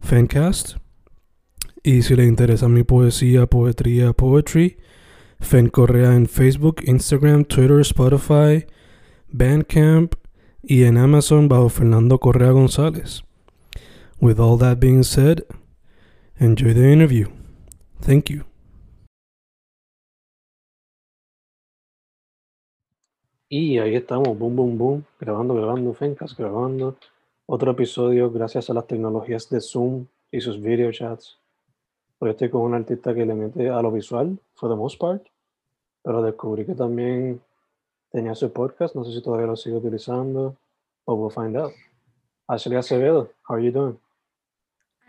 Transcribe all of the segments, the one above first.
Fencast. Y si le interesa mi poesía, poetría, poetry, Fen Correa en Facebook, Instagram, Twitter, Spotify, Bandcamp y en Amazon bajo Fernando Correa González. With all that being said, enjoy the interview. Thank you. Y ahí estamos, boom, boom, boom, grabando, grabando, Fencast, grabando. Otro episodio gracias a las tecnologías de Zoom y sus video chats. Hoy estoy con un artista que le mete a lo visual, for the most part, pero descubrí que también tenía su podcast, no sé si todavía lo sigue utilizando, but we'll find out. Ashley Acevedo, how are you doing?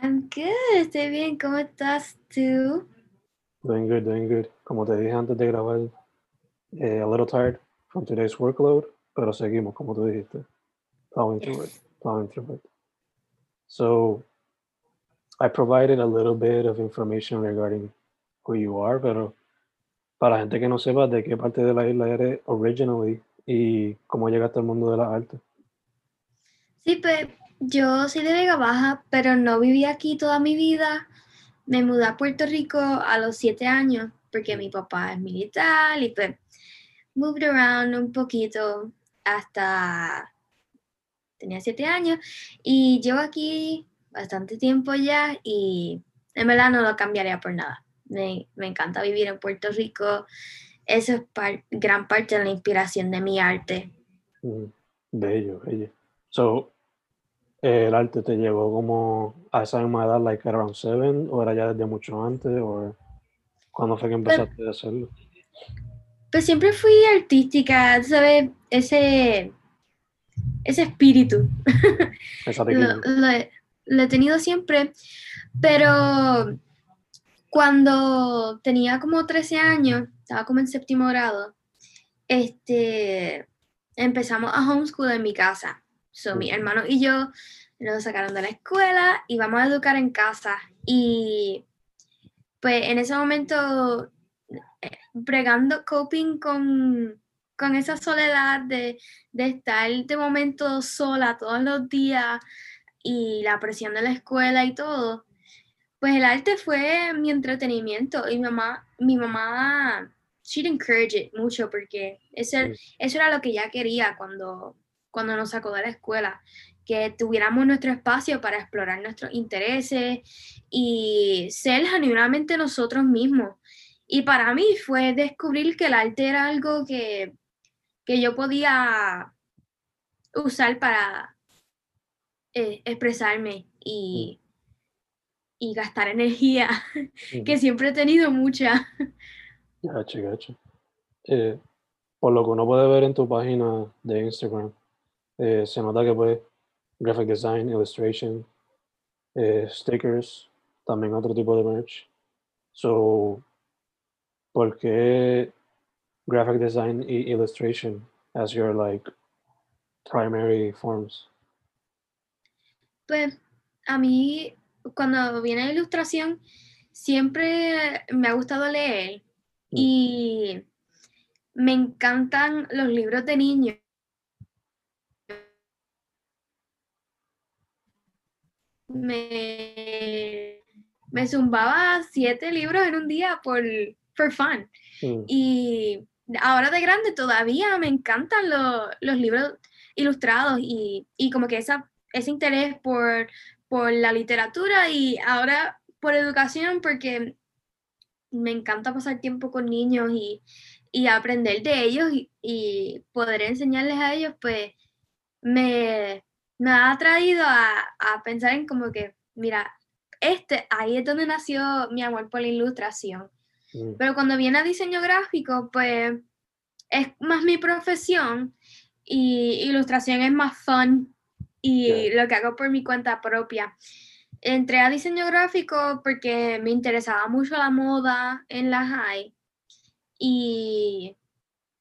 I'm good, estoy bien, ¿cómo estás tú? Doing good, doing good. Como te dije antes de grabar, eh, a little tired from today's workload, pero seguimos, como tú dijiste. Plowing through it, plowing through it. So, I provided a little bit of information regarding who you are, pero para gente que no sepa de qué parte de la isla eres originally y cómo llegaste al mundo de la arte. Sí, pues yo soy de Vega Baja, pero no viví aquí toda mi vida. Me mudé a Puerto Rico a los siete años porque mi papá es militar y pues moved around un poquito hasta tenía siete años y llevo aquí bastante tiempo ya y en verdad no lo cambiaría por nada. Me, me encanta vivir en Puerto Rico. Eso es par- gran parte de la inspiración de mi arte. Mm, Bello, bello. So, eh, ¿el arte te llegó como a esa misma edad, like around seven, o era ya desde mucho antes, o cuándo fue que empezaste a hacerlo? Pues siempre fui artística, ¿sabes? Ese, ese espíritu. Lo, he, lo he tenido siempre, pero cuando tenía como 13 años, estaba como en séptimo grado, este, empezamos a homeschool en mi casa. So, mi hermano y yo nos sacaron de la escuela y vamos a educar en casa. Y pues en ese momento, eh, bregando, coping con, con esa soledad de, de estar de momento sola todos los días y la presión de la escuela y todo, pues el arte fue mi entretenimiento y mi mamá, mi mamá, she'd encourage it mucho porque Sí. eso era lo que ella quería cuando, cuando nos sacó de la escuela, que tuviéramos nuestro espacio para explorar nuestros intereses y ser genuinamente nosotros mismos. Y para mí fue descubrir que el arte era algo que, que yo podía usar para eh, expresarme y, y gastar energía, que siempre he tenido mucha. Gacho, gacho. Eh, por lo que uno puede ver en tu página de Instagram, eh, se nota que pues graphic design, illustration, stickers, también otro tipo de merch. So, ¿por qué graphic design y illustration as your like primary forms? Pues a mí, cuando viene la ilustración, siempre me ha gustado leer Mm. y me encantan los libros de niños. Me, me zumbaba siete libros en un día por for fun. Mm, Y ahora de grande todavía me encantan lo- los libros ilustrados y, y como que esa, ese interés por, por la literatura y ahora por educación porque me encanta pasar tiempo con niños y, y aprender de ellos y, y, poder enseñarles a ellos, pues me, me ha traído a, a, pensar en como que, mira, este, ahí es donde nació mi amor por la ilustración. Mm. Pero cuando viene a diseño gráfico, pues es más mi profesión y ilustración es más fun y lo que hago por mi cuenta propia. Entré a diseño gráfico porque me interesaba mucho la moda en la high y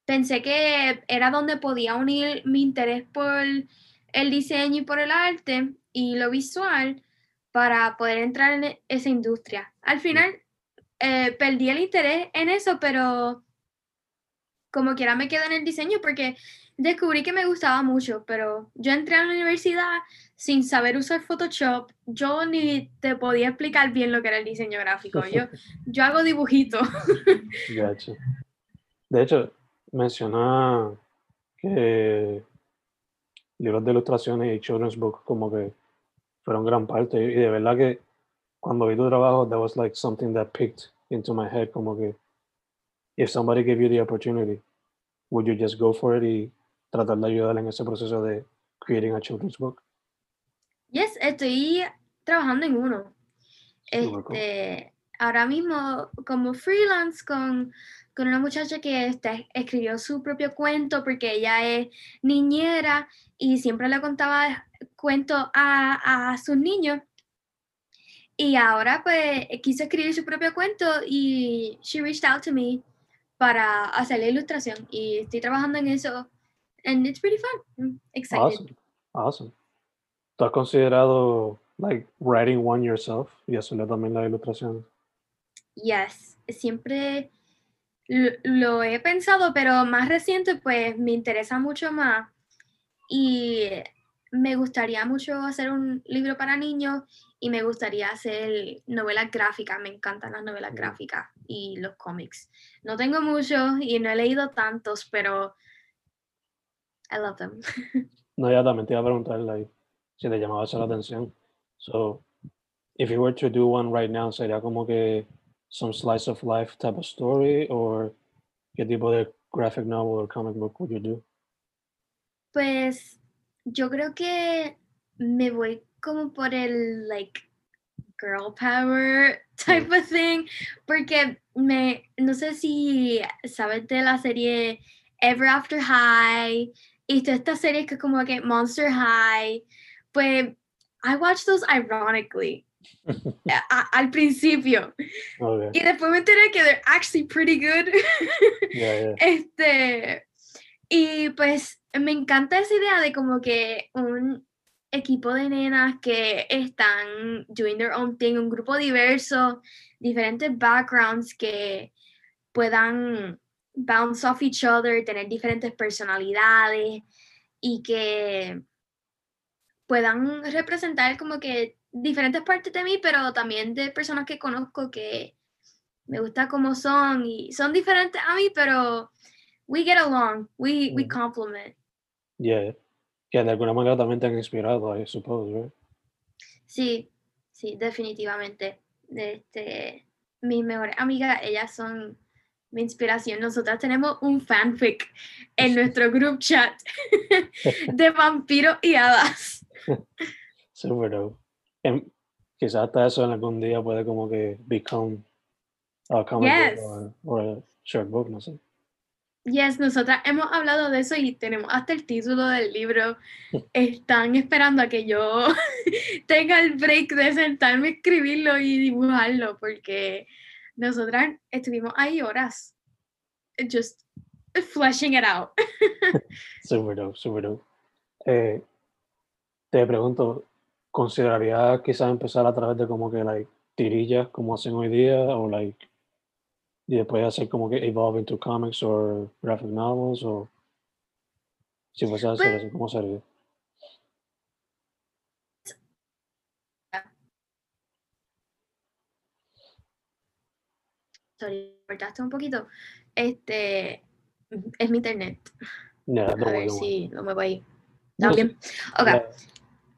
pensé que era donde podía unir mi interés por el diseño y por el arte y lo visual para poder entrar en esa industria. Al final eh, perdí el interés en eso, pero como quiera me quedé en el diseño porque descubrí que me gustaba mucho, pero yo entré a la universidad sin saber usar Photoshop, yo ni te podía explicar bien lo que era el diseño gráfico. Yo, yo hago dibujitos. De hecho, menciona que libros de ilustraciones y children's books como que fueron gran parte y de verdad que cuando vi tu trabajo that was like something that picked into my head como que if somebody gave you the opportunity would you just go for it y tratar de ayudar en ese proceso de creating a children's book? Yes, estoy trabajando en uno. Este, ahora mismo como freelance con, con una muchacha que este, escribió su propio cuento porque ella es niñera y siempre le contaba cuentos a, a sus niños. Y ahora pues quiso escribir su propio cuento y she reached out to me para hacer la ilustración y estoy trabajando en eso and it's pretty fun. I'm excited. Awesome. Awesome. ¿Tú has considerado like writing one yourself y hacerle también la ilustración? Yes, siempre lo, lo, he pensado, pero más reciente pues me interesa mucho más y me gustaría mucho hacer un libro para niños y me gustaría hacer novelas gráficas, me encantan las novelas mm. gráficas y los cómics. No tengo muchos y no he leído tantos, pero I love them. no, ya también te iba a preguntar like, si te llamaba eso la atención. So, if you were to do one right now, sería como que some slice of life type of story or qué tipo de graphic novel or comic book would you do? Pues yo creo que me voy como por el like girl power type of thing porque me no sé si sabes de la serie Ever After High y toda esta serie que como que Monster High, pues I watched those ironically. a, al principio. Okay. Y después me enteré que they're actually pretty good. yeah, yeah. Este, y pues me encanta esa idea de como que un equipo de nenas que están doing their own thing, un grupo diverso, diferentes backgrounds que puedan bounce off each other, tener diferentes personalidades y que puedan representar como que diferentes partes de mí, pero también de personas que conozco que me gusta como son y son diferentes a mí, pero we get along, we, we complement. Yeah, que de alguna manera también te han inspirado, I suppose, right? Sí, sí, definitivamente. Este, mis mejores amigas, ellas son mi inspiración. Nosotras tenemos un fanfic en nuestro group chat de vampiros y hadas. Super dope. Em, quizás hasta eso en algún día puede como que become a comic yes. book or, a short book, no sé. Yes, nosotras hemos hablado de eso y tenemos hasta el título del libro. Están esperando a que yo tenga el break de sentarme a escribirlo y dibujarlo porque nosotras estuvimos ahí horas, just fleshing it out. super dope, super dope. Eh, te pregunto, ¿consideraría quizás empezar a través de como que, like, tirillas como hacen hoy día o, like, y después hacer como que evolve into comics o graphic novels o si fuese a hacer pues eso, ¿cómo sería? sorry, cortaste un poquito. Este es mi internet. Yeah, a ver si lo muevo ahí. ¿Está bien? Ok. La,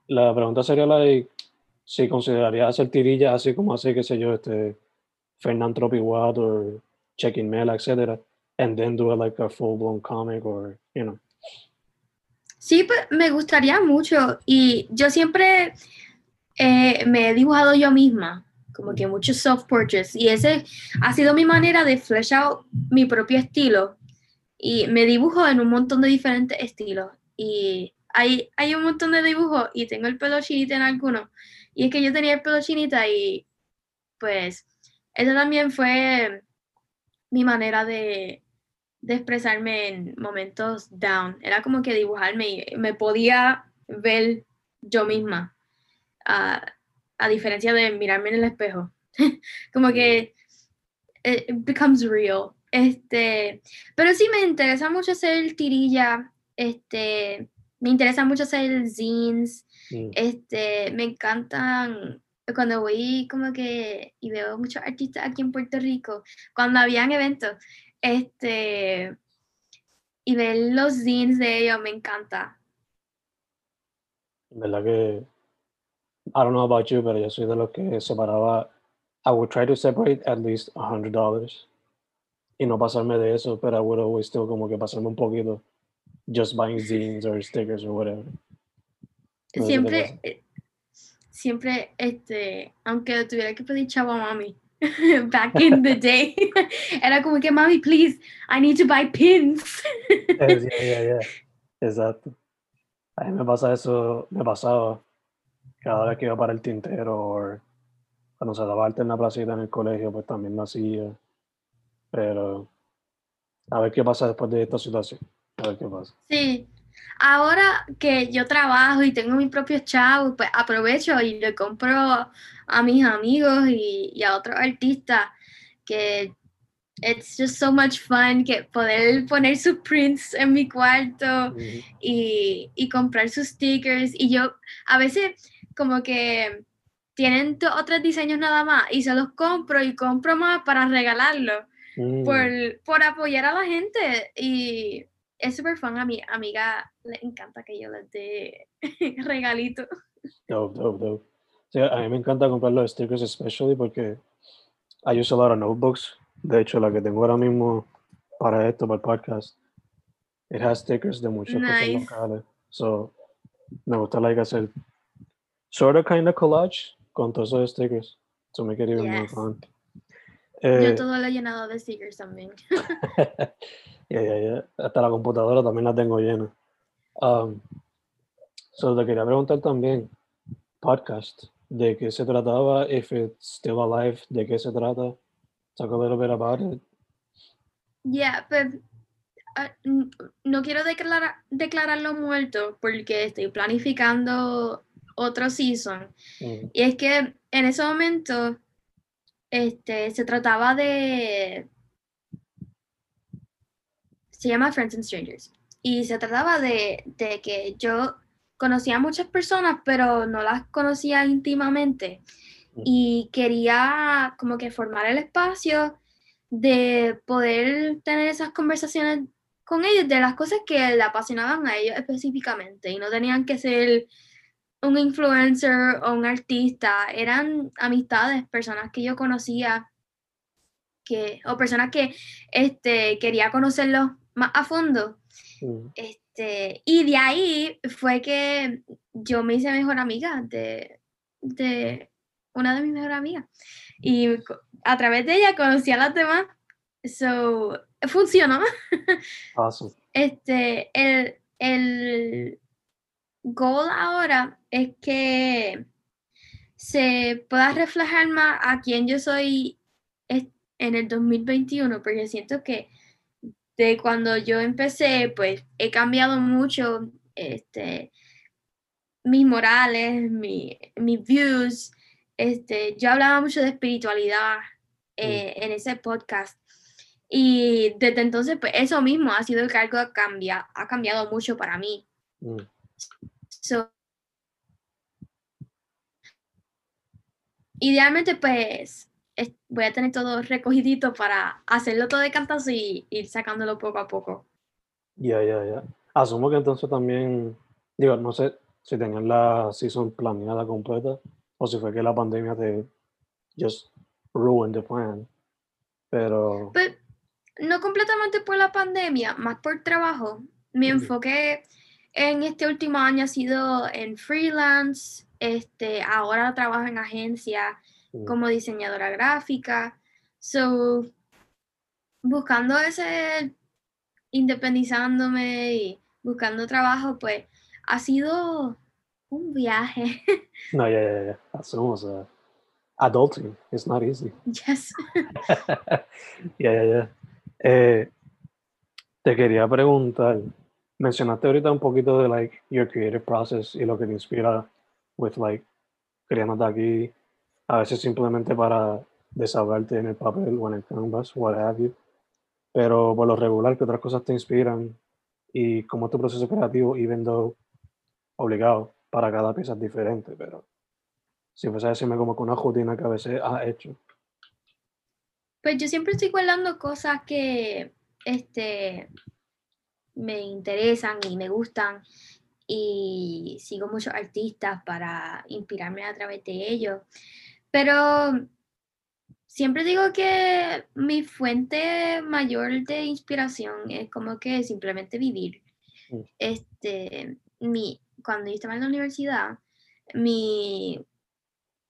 la, pregunta sería, like, si consideraría hacer tirillas así como hace, qué sé yo, este Fernand Tropiwat o Checking Mail, etcétera, and then do like a full blown comic or, you know. Sí, pues me gustaría mucho y yo siempre eh, me he dibujado yo misma, como que muchos soft portraits y ese ha sido mi manera de flesh out mi propio estilo y me dibujo en un montón de diferentes estilos y hay, hay un montón de dibujos y tengo el pelo chinita en algunos y es que yo tenía el pelo chinita y pues eso también fue mi manera de, de expresarme en momentos down. Era como que dibujarme y me podía ver yo misma, a, a diferencia de mirarme en el espejo. como que it becomes real. Este, pero sí me interesa mucho hacer tirilla, este, me interesa mucho hacer zines, Mm. este, me encantan cuando voy como que y veo muchos artistas aquí en Puerto Rico, cuando habían eventos, este, y ver los zines de ellos me encanta. En verdad que, I don't know about you, pero yo soy de los que separaba, I would try to separate at least $100 y no pasarme de eso, pero I would always still como que pasarme un poquito just buying zines or stickers or whatever. No Siempre, eh, siempre, este, aunque tuviera que pedir chavo a mami, back in the day, era como que, mami, please, I need to buy pins. Yeah, yeah, yeah. Exacto. A mí me pasa eso, me pasaba cada vez que iba para el tintero o cuando se daba arte en la placita en el colegio, pues también lo hacía. Pero a ver qué pasa después de esta situación. A ver qué pasa. Sí, ahora que yo trabajo y tengo mis propios chavos, pues aprovecho y le compro a mis amigos y, y a otros artistas que it's just so much fun que poder poner sus prints en mi cuarto Ujú. y, y comprar sus stickers. Y yo a veces como que tienen otros diseños nada más y se los compro y compro más para regalarlos Mm, por, por apoyar a la gente. Y es súper fun a mi amiga le encanta que yo les dé regalitos. Dope, dope, dope. Sí, a mí me encanta comprar los stickers especially porque I use a lot of notebooks. De hecho, la que tengo ahora mismo para esto, para el podcast, it has stickers de muchas cosas Nice. locales. So, me gusta like hacer sort of kind of collage con todos esos stickers to make it even more Yes. fun. Yo Eh, todo lo he llenado de stickers también. yeah, yeah, yeah. Hasta la computadora también la tengo llena. Um, so te quería preguntar también, podcast, ¿de qué se trataba? If it's still alive, ¿de qué se trata? Talk a little bit about it. Ya, pues n- no quiero declarar, declararlo muerto porque estoy planificando otro season. Mm, Y es que en ese momento este, se trataba de... Se llama Friends and Strangers. Y se trataba de, de que yo conocía a muchas personas, pero no las conocía íntimamente. Y quería como que formar el espacio de poder tener esas conversaciones con ellos de las cosas que le apasionaban a ellos específicamente y no tenían que ser un influencer o un artista, eran amistades, personas que yo conocía que, o personas que este, quería conocerlos más a fondo. Mm, Este, y de ahí fue que yo me hice mejor amiga de, de una de mis mejores amigas. Y a través de ella conocí a las demás. So, funcionó. Awesome. Este, el, el goal ahora es que se pueda reflejar más a quién yo soy en el 2021, porque siento que de cuando yo empecé, pues he cambiado mucho este, mis morales, mi- mis views. Este, yo hablaba mucho de espiritualidad eh, en ese podcast. Y desde entonces, pues eso mismo ha sido que algo ha cambiado, ha cambiado mucho para mí. Mm, So, idealmente, pues es- voy a tener todo recogidito para hacerlo todo de cantazo y ir sacándolo poco a poco. Ya, ya, ya. Asumo que entonces también, digo, no sé si tengan la season planeada completa o si fue que la pandemia te just ruined the plan. Pero, Pues, no completamente por la pandemia, más por trabajo. Mi Ujú. enfoque en este último año ha sido en freelance. Este, ahora trabajo en agencia mm, como diseñadora gráfica. So, buscando ese, independizándome y buscando trabajo, pues ha sido un viaje. no, yeah, yeah, yeah. Hacemos uh, adulting. It's not easy. Yes. yeah, yeah, yeah. Eh, te quería preguntar, mencionaste ahorita un poquito de like your creative process y lo que te inspira with like creándote aquí, a veces simplemente para desahogarte en el papel o en el canvas, what have you. Pero por lo regular, ¿qué otras cosas te inspiran? Y cómo es tu proceso creativo, even though obligado, para cada pieza es diferente, pero si fuese a decirme como que una rutina que a veces has hecho. Pues yo siempre estoy guardando cosas que este, me interesan y me gustan y sigo muchos artistas para inspirarme a través de ellos. Pero siempre digo que mi fuente mayor de inspiración es como que simplemente vivir. Mm. Este, mi, cuando yo estaba en la universidad, mi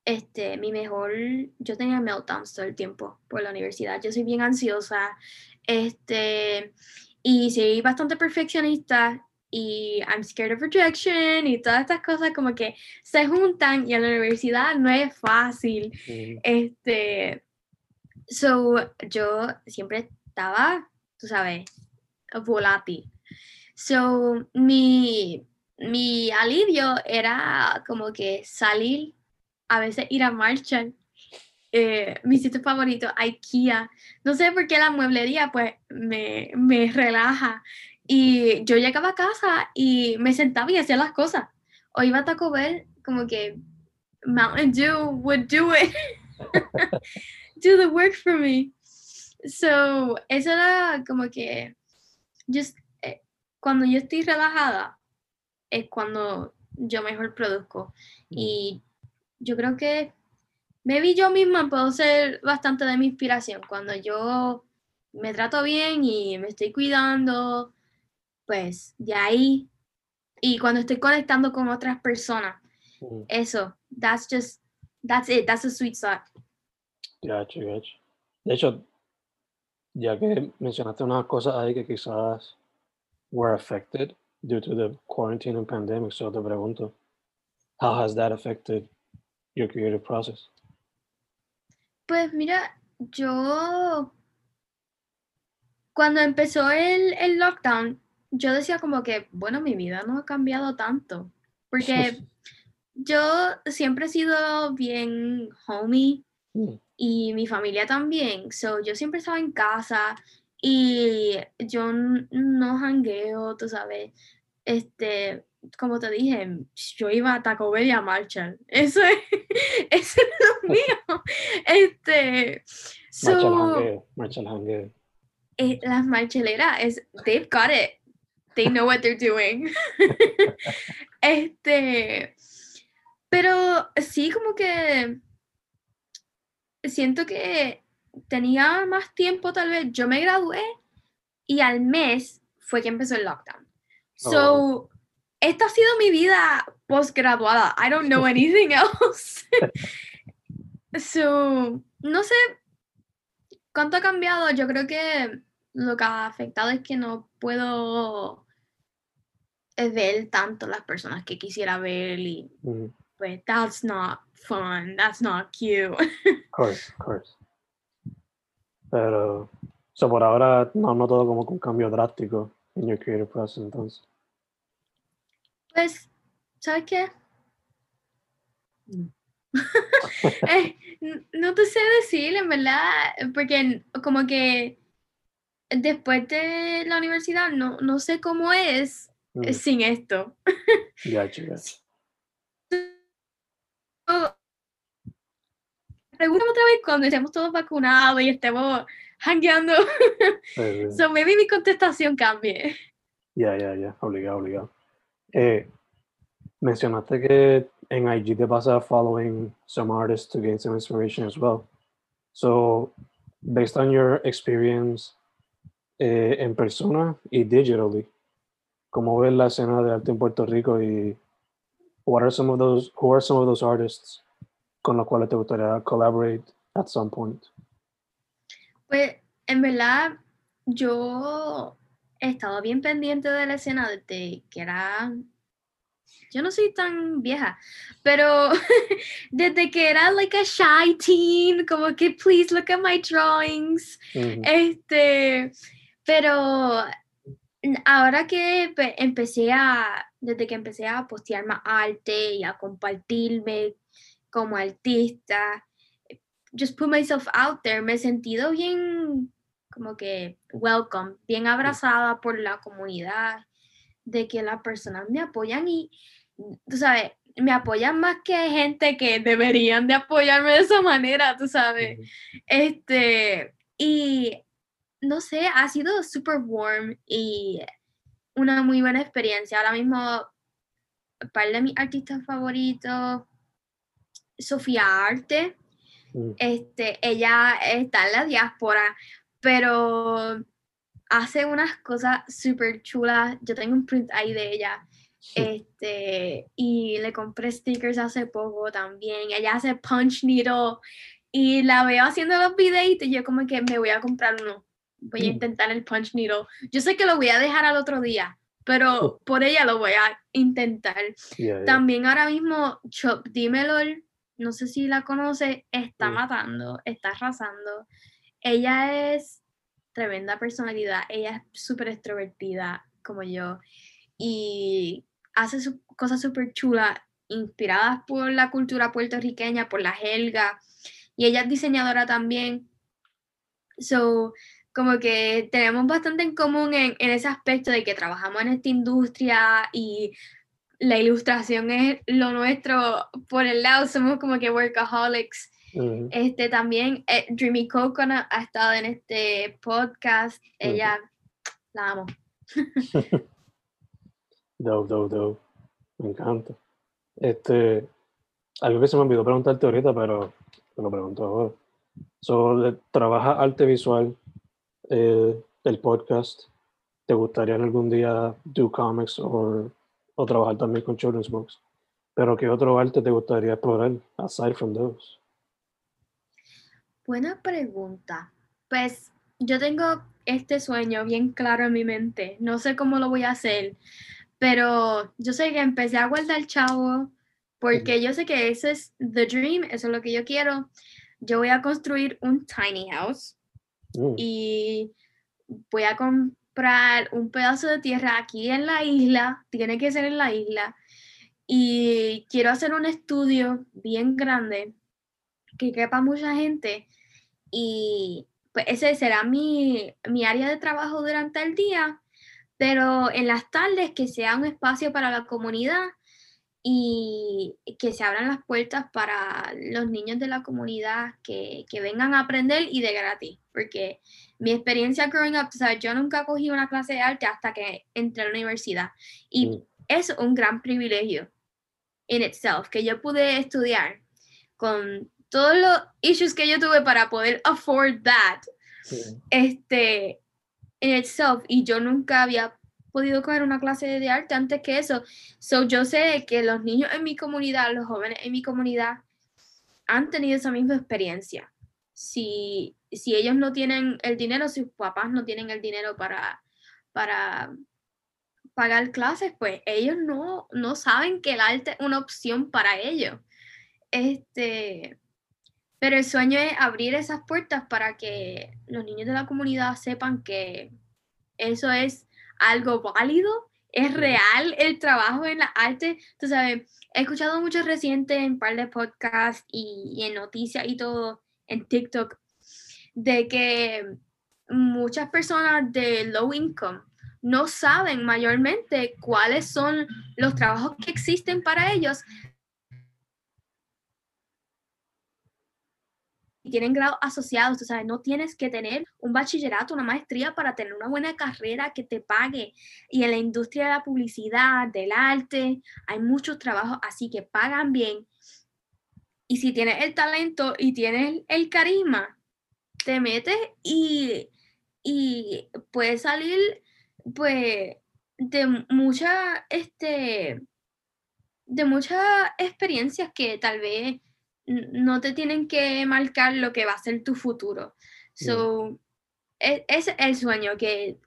este, mi mejor, yo tenía meltdowns todo el tiempo por la universidad. Yo soy bien ansiosa, este, y soy bastante perfeccionista y I'm scared of rejection y todas estas cosas como que se juntan y en la universidad no es fácil. Este, so, yo siempre estaba, tú sabes, volátil. So, mi, mi alivio era como que salir, a veces ir a Marshall. Eh, mi sitio favorito, IKEA. No sé por qué la mueblería, pues, me, me relaja. Y yo llegaba a casa y me sentaba y hacía las cosas. O iba a Taco Bell, como que Mountain Dew would do it. do the work for me. So, eso era como que just, eh, cuando yo estoy relajada es cuando yo mejor produzco. Y yo creo que maybe yo misma puedo ser bastante de mi inspiración. Cuando yo me trato bien y me estoy cuidando, pues de ahí. Y cuando estoy conectando con otras personas, mm. eso, that's just, that's it, that's a sweet spot. Gacho, gacho. De hecho, ya que mencionaste unas cosas ahí que quizás were affected due to the quarantine and pandemic, so te pregunto, how has that affected your creative process? Pues mira, yo cuando empezó el, el lockdown, yo decía como que, bueno, mi vida no ha cambiado tanto, porque yo siempre he sido bien homey Mm, y mi familia también, so yo siempre estaba en casa y yo no jangueo, tú sabes, este, como te dije, yo iba a Taco Bell y a Marshall, eso es, eso es lo mío, este, so, jangueo, el jangueo. eh, las marcheleras, es, they've got it. They know what they're doing. este, pero sí como que siento que tenía más tiempo tal vez. Yo me gradué y al mes fue que empezó el lockdown. So, esta ha sido mi vida postgraduada. I don't know anything else. so, no sé cuánto ha cambiado. Yo creo que lo que ha afectado es que no puedo eh, ver tanto las personas que quisiera ver y Mm, pues that's not fun, that's not cute. Of course, of course. Pero, so por ahora no noto como que un cambio drástico en your creative process entonces. Pues, ¿sabes qué? Eh, n- no te sé decir, en verdad, porque como que después de la universidad no, no sé cómo es Mm, eh, sin esto. Gacho, gacho. Pregúntame otra vez cuando estemos todos vacunados y estemos hangueando. Sí, sí. so maybe mi contestación cambie. Ya, ya, ya, obligado, obligado. Eh, mencionaste que en IG te pasa following some artists to gain some inspiration as well. So, based on your experience eh, en persona y digitally, ¿cómo ves la escena de arte en Puerto Rico y what are some of those, who are some of those artists con los cuales te gustaría collaborate at some point? Pues en verdad yo he estado bien pendiente de la escena desde que era yo no soy tan vieja, pero desde que era like a shy teen, como que please look at my drawings. Este, pero ahora que pe- empecé a, desde que empecé a postear más arte y a compartirme como artista, just put myself out there, me he sentido bien, como que welcome, bien abrazada por la comunidad, de que las personas me apoyan y, tú sabes, me apoyan más que gente que deberían de apoyarme de esa manera, tú sabes. Este, y no sé, ha sido super warm y una muy buena experiencia. Ahora mismo, un par de mis artistas favoritos, Sofía Arte, Mm. este, ella está en la diáspora, pero hace unas cosas súper chulas. Yo tengo un print ahí de ella. Este, y le compré stickers hace poco también. Ella hace punch needle y la veo haciendo los videitos y yo como que me voy a comprar uno. Voy a intentar el punch needle. Yo sé que lo voy a dejar al otro día, pero por ella lo voy a intentar. Yeah, yeah. También ahora mismo Chop Dímelo, no sé si la conoce, está matando, está arrasando. Ella es tremenda personalidad, ella es súper extrovertida como yo y hace su- cosas súper chulas inspiradas por la cultura puertorriqueña, por la jerga y ella es diseñadora también. So, como que tenemos bastante en común en, en ese aspecto de que trabajamos en esta industria y la ilustración es lo nuestro por el lado, somos como que workaholics. Este también eh, Dreamy Coconut ha estado en este podcast. Ella la amo. Dope, dope, dope. Me encanta. Este, algo que se me olvidó preguntarte ahorita, pero te lo pregunto ahora. So, ¿Trabajas arte visual eh, el podcast? ¿Te gustaría algún día do comics o, o trabajar también con children's books? Pero ¿qué otro arte te gustaría explorar aside from those? Buena pregunta. Pues yo tengo este sueño bien claro en mi mente. No sé cómo lo voy a hacer, pero yo sé que empecé a guardar chavo porque yo sé que ese es the dream, eso es lo que yo quiero. Yo voy a construir un tiny house Mm, y voy a comprar un pedazo de tierra aquí en la isla, tiene que ser en la isla, y quiero hacer un estudio bien grande que quepa mucha gente y pues ese será mi, mi área de trabajo durante el día, pero en las tardes que sea un espacio para la comunidad y que se abran las puertas para los niños de la comunidad que, que vengan a aprender y de gratis, porque mi experiencia growing up, o sea, yo nunca cogí una clase de arte hasta que entré a la universidad y Mm. es un gran privilegio in itself, que yo pude estudiar con todos los issues que yo tuve para poder afford that, este, in itself, y yo nunca había podido coger una clase de arte antes que eso. So yo sé que los niños en mi comunidad, los jóvenes en mi comunidad, han tenido esa misma experiencia. Si, si ellos no tienen el dinero, si sus papás no tienen el dinero para, para pagar clases, pues ellos no, no saben que el arte es una opción para ellos. Este, pero el sueño es abrir esas puertas para que los niños de la comunidad sepan que eso es algo válido, es real el trabajo en la arte. Tú sabes, he escuchado mucho reciente en un par de podcasts y, y en noticias y todo, en TikTok, de que muchas personas de low income no saben mayormente cuáles son los trabajos que existen para ellos tienen grados asociados, o sea, no tienes que tener un bachillerato, una maestría para tener una buena carrera que te pague. Y en la industria de la publicidad, del arte, hay muchos trabajos así que pagan bien. Y si tienes el talento y tienes el carisma, te metes y, y puedes salir, pues, de mucha, este, de muchas experiencias que tal vez no te tienen que marcar lo que va a ser tu futuro. So, es, es, el sueño que,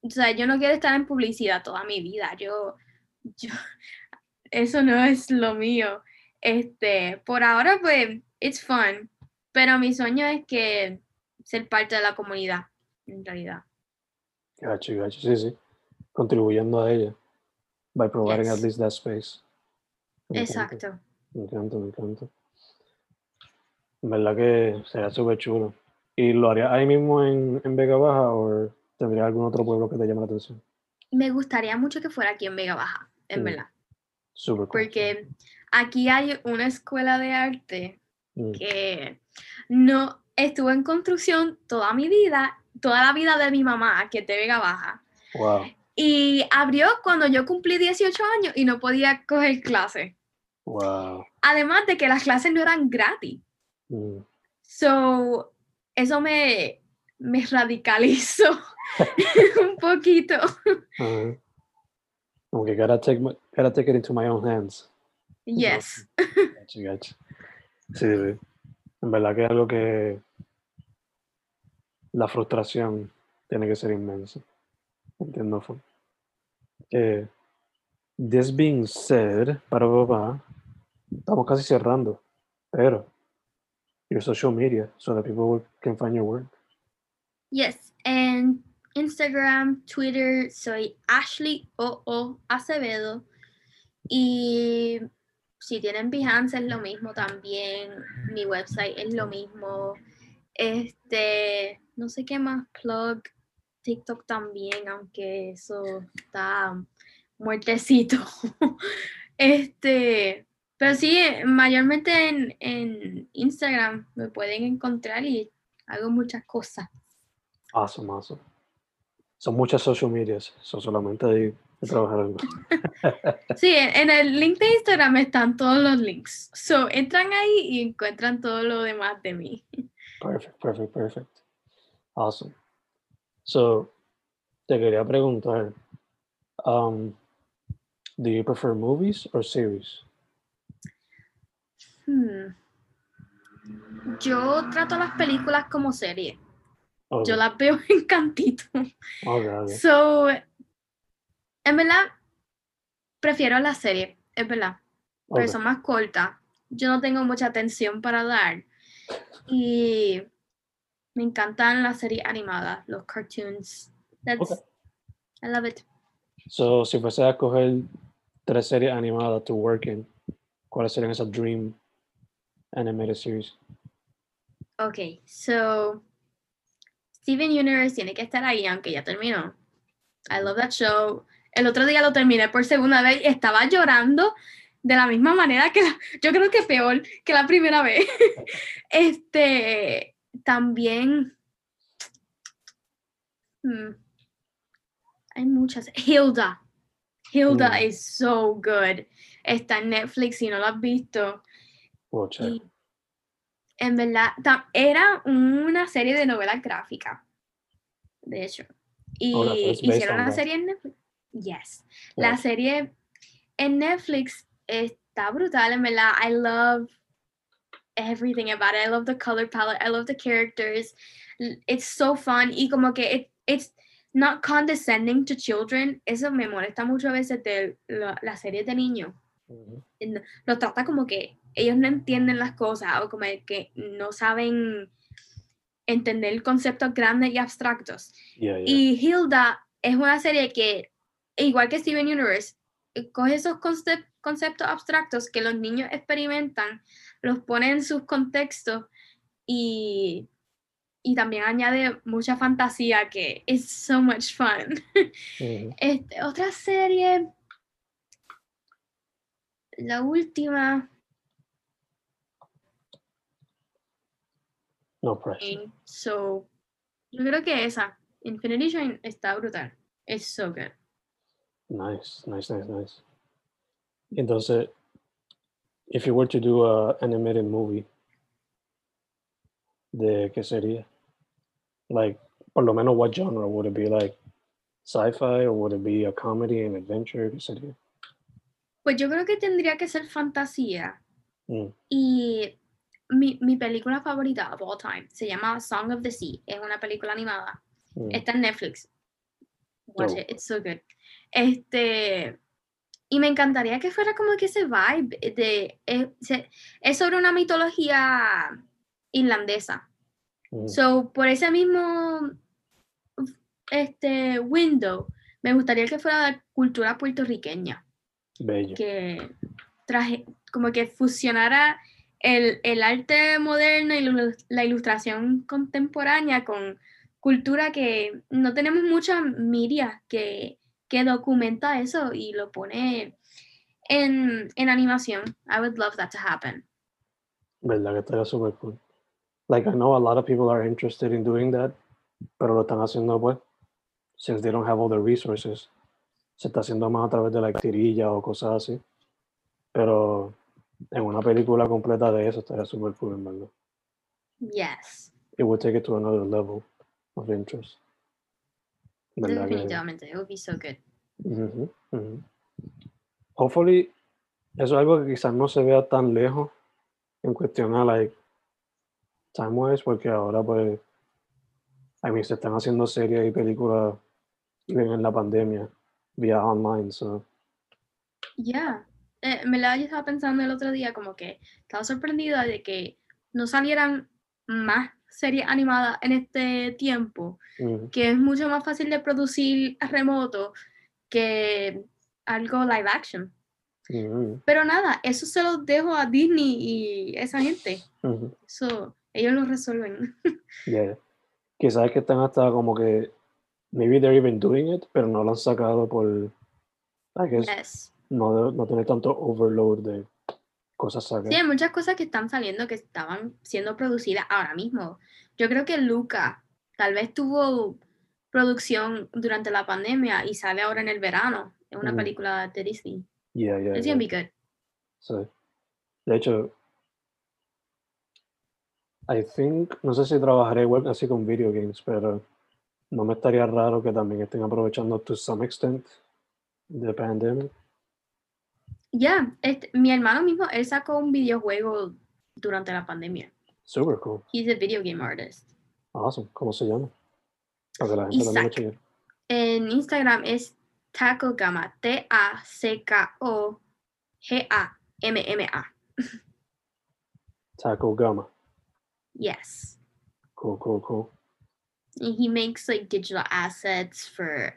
o sea, yo no quiero estar en publicidad toda mi vida. Yo, yo, eso no es lo mío. Este, por ahora, pues, it's fun. Pero mi sueño es que ser parte de la comunidad, en realidad. Gacho, gacho, sí, sí. Contribuyendo a ella. By providing Yes. at least that space. Me encanta, Exacto. Me encanta, me encanta. Verdad que sería súper chulo. ¿Y lo harías ahí mismo en, en Vega Baja o tendría algún otro pueblo que te llame la atención? Me gustaría mucho que fuera aquí en Vega Baja, en Mm. verdad. Súper cool. Porque aquí hay una escuela de arte Mm, que no estuvo en construcción toda mi vida, toda la vida de mi mamá, que es de Vega Baja. Wow, Y abrió cuando yo cumplí 18 años y no podía coger clases. wow. Además de que las clases no eran gratis. Mm, So, eso me, me radicalizó un poquito. ajá. Como que gotta take, my- gotta take it into my own hands. Yes. Gacho, gacho. Sí, sí. En verdad que es algo que la frustración tiene que ser inmensa. Entiendo. full. Eh, this being said, para papá, estamos casi cerrando, pero your social media, so that people can find your work. Yes. En Instagram, Twitter, soy Ashley O.O. Acevedo. Y si tienen Behance es lo mismo también. Mi website es lo mismo. Este, no sé qué más, plug. TikTok también, aunque eso está muertecito. Este, pero sí, mayormente en, en Instagram me pueden encontrar y hago muchas cosas. Awesome, awesome. Son muchas social medias, son solamente ahí de trabajar algo. Sí, en, en el link de Instagram están todos los links. So, entran ahí y encuentran todo lo demás de mí. Perfect, perfect, perfect. Awesome. So, te quería preguntar, um, do you prefer movies or series? Hmm. Yo trato las películas como serie. Okay, Yo las veo en cantito. okay, okay. So, en verdad, prefiero la serie, es verdad. Pero okay. son más cortas. Yo no tengo mucha atención para dar. Y me encantan las series animadas, los cartoons. That's. I love it. So, si fuese a escoger tres series animadas to work in, ¿cuáles serían esas dream animated series? Ok, so Steven Universe tiene que estar ahí, aunque ya terminó. I love that show. El otro día lo terminé por segunda vez y estaba llorando de la misma manera que la- yo creo que peor que la primera vez. este también hmm, hay muchas. Hilda. Hilda Mm. is so good. Está en Netflix si no lo has visto. We'll check. Y en verdad, era una serie de novelas gráficas, de hecho. Y Oh, hicieron on una serie en Netflix. Yes. La serie en Netflix está brutal, en verdad. I love everything about it. I love the color palette. I love the characters. It's so fun. Y como que it- it's not condescending to children. Eso me molesta mucho a veces de la, series de niños Mhm. no- lo trata como que ellos no entienden las cosas o como que no saben entender conceptos grandes y abstractos. Yeah, yeah. Y Hilda es una serie que, igual que Steven Universe, coge esos concep- conceptos abstractos que los niños experimentan, los pone en sus contextos y, y también añade mucha fantasía que es so much fun. Este, otra serie. La última. No pressure. So, yo creo que esa, Infinity Shine, está brutal. It's so good. Nice, nice, nice, nice. Entonces, if you were to do a animated movie, ¿de qué sería? Like, por lo menos, what genre would it be? Like, sci-fi or would it be a comedy and adventure? ¿Qué sería? Pues yo creo que tendría que ser fantasía. Mm. Y mi, mi película favorita of all time se llama Song of the Sea. Es una película animada. Mm. Está en Netflix. Watch Dope. it, it's so good. Este, y me encantaría que fuera como que ese vibe de, es, se- es sobre una mitología irlandesa. Mm. So, por ese mismo este window, me gustaría que fuera de cultura puertorriqueña, Bello. que traje, como que fusionara el, el arte moderno y la, ilustración contemporánea con cultura que no tenemos mucha media que, que documenta eso y lo pone en, en animación. I would love that to happen. ¿Verdad que estaría super cool? Like, I know a lot of people are interested in doing that, pero lo están haciendo, pues, since they don't have all the resources. Se está haciendo más a través de la tirilla o cosas así. Pero en una película completa de eso estaría super cool, en verdad. Yes, It would take it to another level of interest. ¿Verdad que- definitivamente. It would be so good. Ujú, ujú. Hopefully, eso es algo que quizás no se vea tan lejos en cuestión a like time wise, porque ahora pues I mean, se están haciendo series y películas en la pandemia vía online, so Ya, eh, en verdad yo estaba pensando el otro día como que estaba sorprendida de que no salieran más series animadas en este tiempo, que es mucho más fácil de producir remoto que algo live action. Pero nada, eso se lo dejo a Disney y esa gente. ujú. Eso, ellos lo resuelven. Yeah. Quizás que están hasta como que maybe they're even doing it, pero no lo han sacado por I guess Yes. no, no tener tanto overload de cosas sacadas. Sí, hay muchas cosas que están saliendo que estaban siendo producidas ahora mismo. Yo creo que Luca tal vez tuvo producción durante la pandemia y sale ahora en el verano. Es una Ujú. película de Disney. Yeah, yeah, It's yeah. gonna be good. Sí. De hecho, I think, no sé si trabajaré igual así con video games, pero no me estaría raro que también estén aprovechando to some extent the pandemic. Ya, este, mi hermano mismo, él sacó un videojuego durante la pandemia. Super cool. He's a video game artist. Awesome. ¿Cómo se llama? La gente Isaac. En Instagram es Taco Gama, T-A-C-K-O-G-A-M-M-A. Taco Gama. Yes. Cool, cool, cool. He makes like digital assets for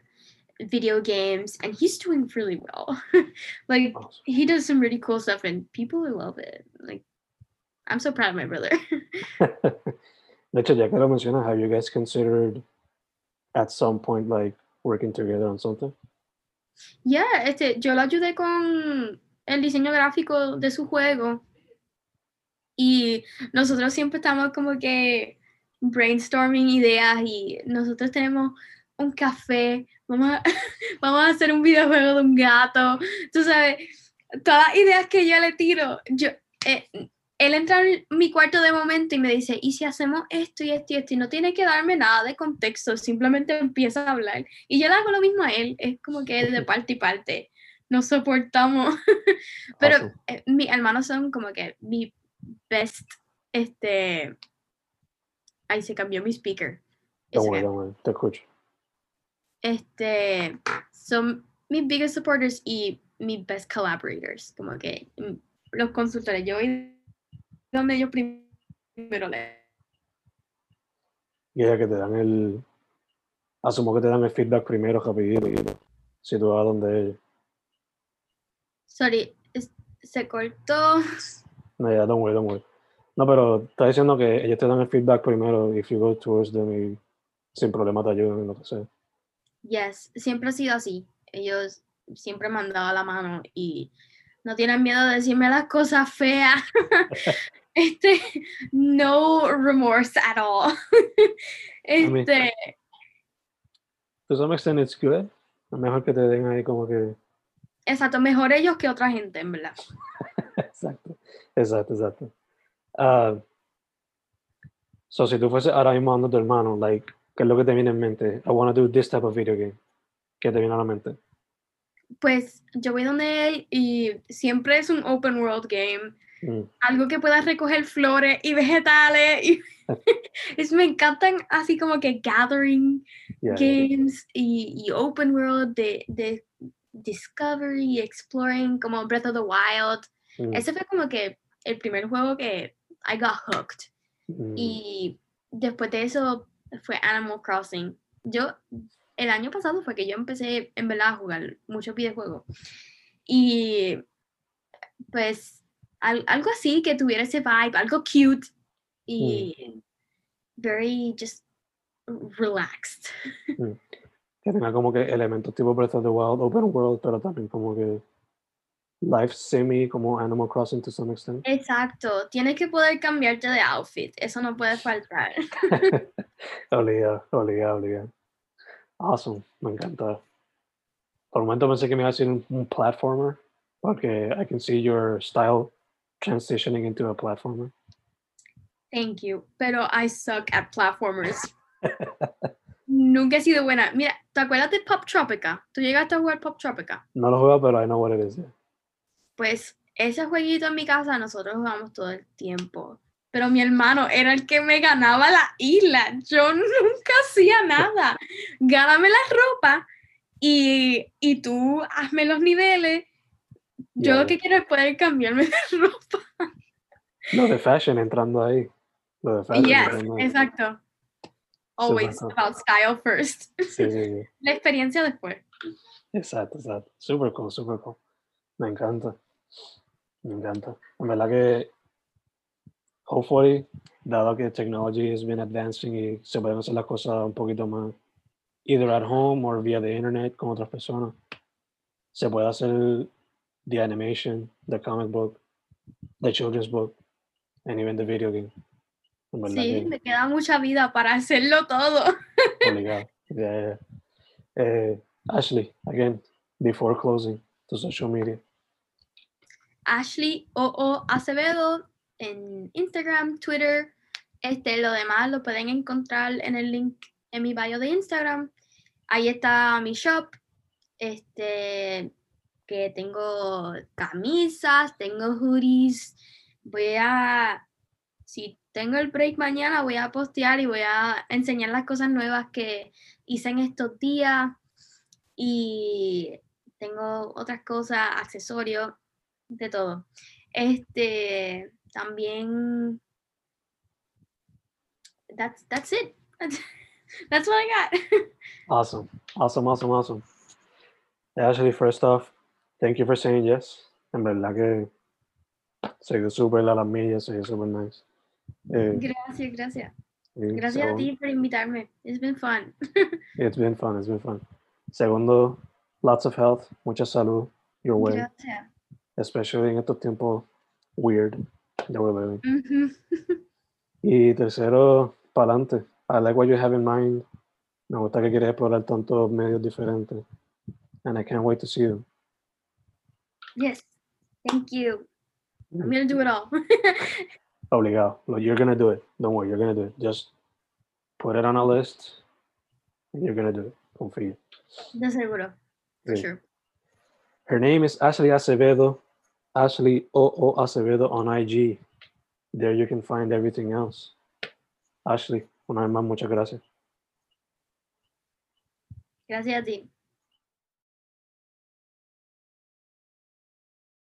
video games and he's doing really well like Awesome. he does some really cool stuff and people love it like i'm so proud of my brother De hecho, ya que lo mencionas, have you guys considered at some point like working together on something? yeah este yo lo ayudé con el diseño gráfico de su juego y nosotros siempre estamos como que brainstorming ideas y nosotros tenemos un café, vamos a, vamos a hacer un videojuego de un gato, tú sabes, todas las ideas que yo le tiro, yo, eh, él entra en mi cuarto de momento y me dice, ¿y si hacemos esto y esto y esto? Y no tiene que darme nada de contexto, simplemente empieza a hablar. Y yo le hago lo mismo a él, es como que de parte y parte, nos soportamos. Pero Awesome. eh, mis hermanos son como que mi best, este, ahí se cambió mi speaker. Don't worry, don't worry. Te escucho. este, son mis biggest supporters y mis best collaborators, como que mm, los consultores. Yo voy donde ellos prim- primero le. Y ella que te dan el. Asumo que te dan el feedback primero, rapidito. y Si tú vas donde ellos. Sorry, es- se cortó. No, ya, don't worry, don't worry. No, pero está diciendo que ellos te dan el feedback primero. If you go towards them y sin problema te ayudan en lo que sea. Yes, siempre ha sido así. Ellos siempre me han dado la mano y no tienen miedo de decirme las cosas feas. Este, no remorse at all. mean- Este, To some extent it's good. Mejor que te den ahí como que... exacto, mejor ellos que otra gente, en verdad. Exacto, exacto, exacto. Ah, so, si tú fuese ahora mismo dando tu hermano, like, ¿qué es lo que te viene en mente? I want to do this type of video game. ¿Qué te viene a la mente? Pues yo voy donde él y siempre es un open world game. Mm, algo que pueda recoger flores y vegetales. Y es, me encantan así como que gathering yeah, games y, y open world de, de discovery, exploring, como Breath of the Wild. mm, Ese fue como que el primer juego que I got hooked. mm, Y después de eso fue Animal Crossing. Yo, el año pasado fue que yo empecé en verdad a jugar muchos videojuegos. Y pues al- algo así que tuviera ese vibe, algo cute y very just relaxed. que tenga como que elementos tipo Breath of the Wild, Open World, pero también como que life semi, como Animal Crossing to some extent. Exacto, tienes que poder cambiarte de outfit, eso no puede faltar. Obligado, obligado, obligado. Awesome, me encanta. Por un momento pensé que me iba a decir un, un platformer, porque I can see your style transitioning into a platformer. Thank you, pero I suck at platformers. Nunca he sido buena. Mira, ¿te acuerdas de Pop Tropica? ¿Tú llegaste a jugar Pop Tropica? No lo juego, pero I know what it is. yeah. Pues ese jueguito en mi casa nosotros jugamos todo el tiempo. Pero mi hermano era el que me ganaba la isla. Yo nunca hacía nada. Gáname la ropa y, y tú hazme los niveles. Yo lo que quiero es poder cambiarme de ropa. Lo de fashion entrando ahí. Lo de fashion Yes, exacto. Always about style first. Sí, sí, sí. La experiencia después. Exacto, exacto. Super cool, super cool. Me encanta. Me encanta. En verdad que, hopefully, dado que technology has been advancing y se pueden hacer las cosas un poquito más, either at home or via the internet con otras personas, se puede hacer the animation, the comic book, the children's book, and even the video game. Sí, que- me queda mucha vida para hacerlo todo. Obligado. Yeah, yeah. Eh, Ashley, again, before closing, to social media. Ashley O.O. Acevedo en Instagram, Twitter. Este, lo demás lo pueden encontrar en el link en mi bio de Instagram. Ahí está mi shop. Este, que tengo camisas, tengo hoodies. Voy a, si tengo el break mañana, voy a postear y voy a enseñar las cosas nuevas que hice en estos días. Y tengo otras cosas, accesorios, de todo. Este, también. That's, that's it. That's, what I got. Awesome, awesome, awesome, awesome. Ashley, first off, thank you for saying yes. En verdad que se dio súper a las millas, se dio súper nice. Eh, Gracias, gracias. Gracias a ti por invitarme. It's been fun. It's been fun, it's been fun. Segundo, lots of health, mucha salud your way, Gracias. Especially en estos tiempos weird that we're living. Mm-hmm. Ujú. Y tercero, para adelante. I like what you have in mind. Me gusta que quieres explorar tantos medios diferentes. And I can't wait to see you. Yes. Thank you. Mm. I'm gonna do it all. Obligado. Look, You're gonna do it. Don't worry, you're gonna do it. Just put it on a list and you're gonna do it. Confío. De seguro. For sure. Her name is Ashley Acevedo. Ashley O.O. Acevedo on IG. There you can find everything else. Ashley, una vez muchas gracias. Gracias a ti.